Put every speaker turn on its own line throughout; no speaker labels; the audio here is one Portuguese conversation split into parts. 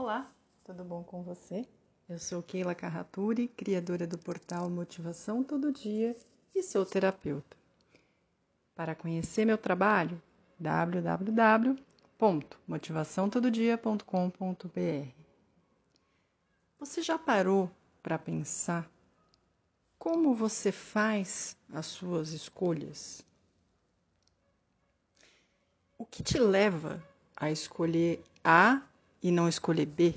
Olá, tudo bom com você? Eu sou Keila Carraturi, criadora do portal Motivação Todo Dia e sou terapeuta. Para conhecer meu trabalho, www.motivaçãotododia.com.br. Você já parou para pensar como você faz as suas escolhas? O que te leva a escolher A e não escolher B?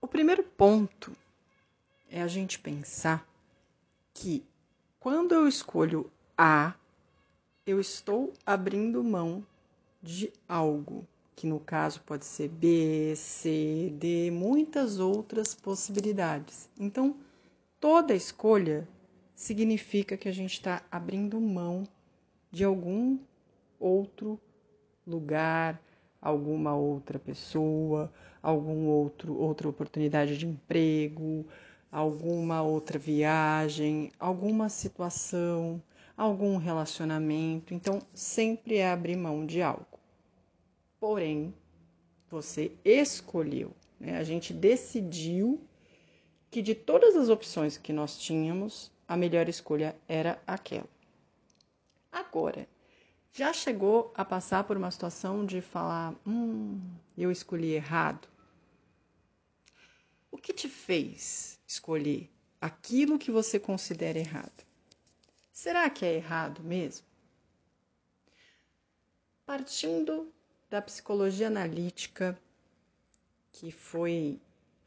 O primeiro ponto é a gente pensar que quando eu escolho A, eu estou abrindo mão de algo, que no caso pode ser B, C, D, muitas outras possibilidades. Então, toda escolha significa que a gente está abrindo mão de algum outro lugar, alguma outra pessoa, algum outro outra oportunidade de emprego, alguma outra viagem, alguma situação, algum relacionamento. Então, sempre é abrir mão de algo. Porém, você escolheu, né? a gente decidiu que de todas as opções que nós tínhamos, a melhor escolha era aquela. Agora, já chegou a passar por uma situação de falar: hum, eu escolhi errado? O que te fez escolher aquilo que você considera errado? Será que é errado mesmo? Partindo da psicologia analítica, que foi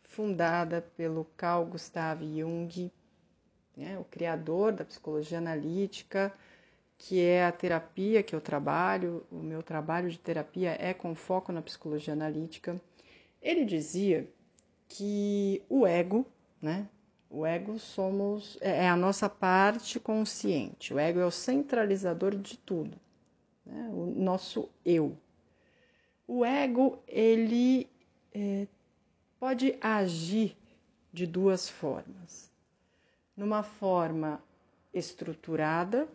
fundada pelo Carl Gustav Jung, né, o criador da psicologia analítica, que é a terapia que eu trabalho, o meu trabalho de terapia é com foco na psicologia analítica. Ele dizia que o ego, né? O ego somos é, é a nossa parte consciente. O ego é o centralizador de tudo, né? o nosso eu. O ego ele é, pode agir de duas formas. Numa forma estruturada,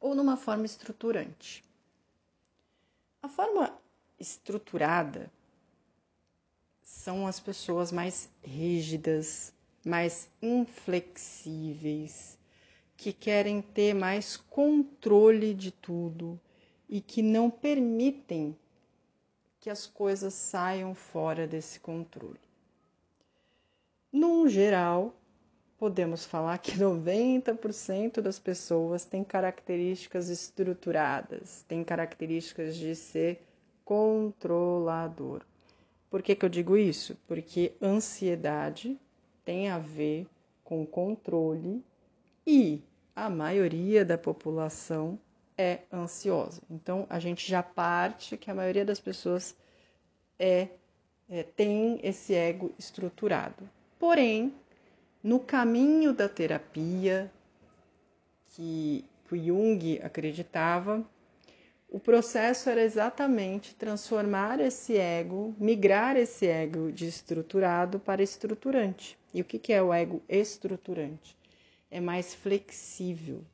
ou numa forma estruturante. A forma estruturada são as pessoas mais rígidas, mais inflexíveis, que querem ter mais controle de tudo e que não permitem que as coisas saiam fora desse controle. Num geral, podemos falar que 90% das pessoas têm características estruturadas, têm características de ser controlador. Por que, que eu digo isso? Porque ansiedade tem a ver com controle e a maioria da população é ansiosa. Então a gente já parte que a maioria das pessoas é, é tem esse ego estruturado. Porém, no caminho da terapia que, o Jung acreditava, o processo era exatamente transformar esse ego, migrar esse ego de estruturado para estruturante. E o que, é o ego estruturante? É mais flexível,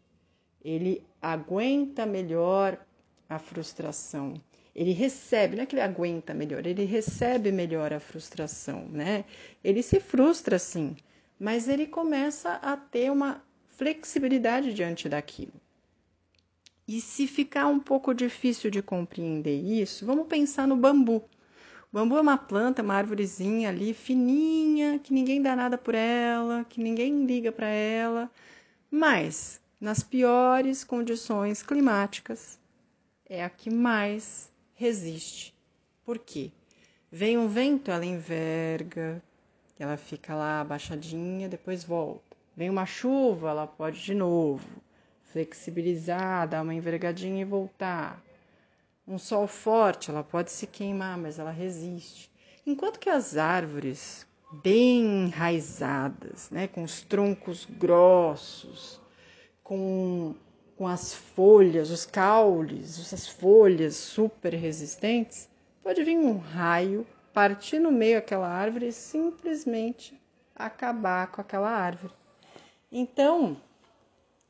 ele aguenta melhor a frustração. Ele recebe, não é que ele aguenta melhor, ele recebe melhor a frustração, né? Ele se frustra sim, mas ele começa a ter uma flexibilidade diante daquilo. E se ficar um pouco difícil de compreender isso, vamos pensar no bambu. O bambu é uma planta, uma árvorezinha ali fininha, que ninguém dá nada por ela, que ninguém liga para ela, mas nas piores condições climáticas é a que mais resiste. Por quê? Vem um vento, ela enverga, ela fica lá abaixadinha, depois volta. Vem uma chuva, ela pode de novo flexibilizar, dar uma envergadinha e voltar. Um sol forte, ela pode se queimar, mas ela resiste. Enquanto que as árvores bem enraizadas, né, com os troncos grossos, com, com as folhas, os caules, essas folhas super resistentes, pode vir um raio partir no meio aquela árvore e simplesmente acabar com aquela árvore. Então,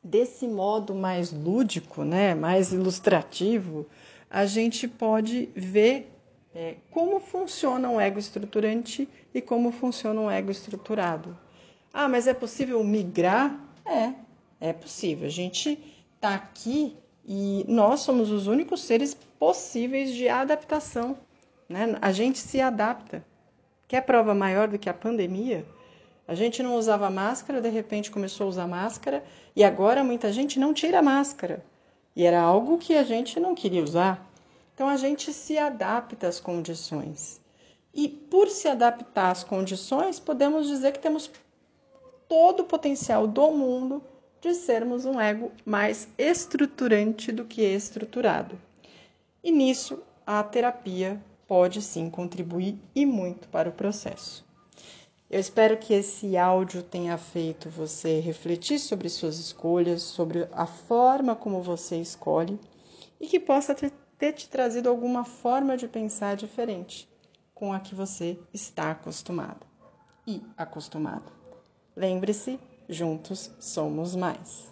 desse modo mais lúdico, né, mais ilustrativo, a gente pode ver é, como funciona um ego estruturante e como funciona um ego estruturado. Ah, mas é possível migrar? É, é possível. A gente está aqui e nós somos os únicos seres possíveis de adaptação. Né? A gente se adapta. Quer prova maior do que a pandemia? A gente não usava máscara, de repente começou a usar máscara e agora muita gente não tira máscara. E era algo que a gente não queria usar. Então a gente se adapta às condições. E por se adaptar às condições, podemos dizer que temos todo o potencial do mundo de sermos um ego mais estruturante do que estruturado. E nisso a terapia pode sim contribuir e muito para o processo. Eu espero que esse áudio tenha feito você refletir sobre suas escolhas, sobre a forma como você escolhe e que possa ter, te trazido alguma forma de pensar diferente com a que você está acostumado e acostumado. Lembre-se, juntos somos mais.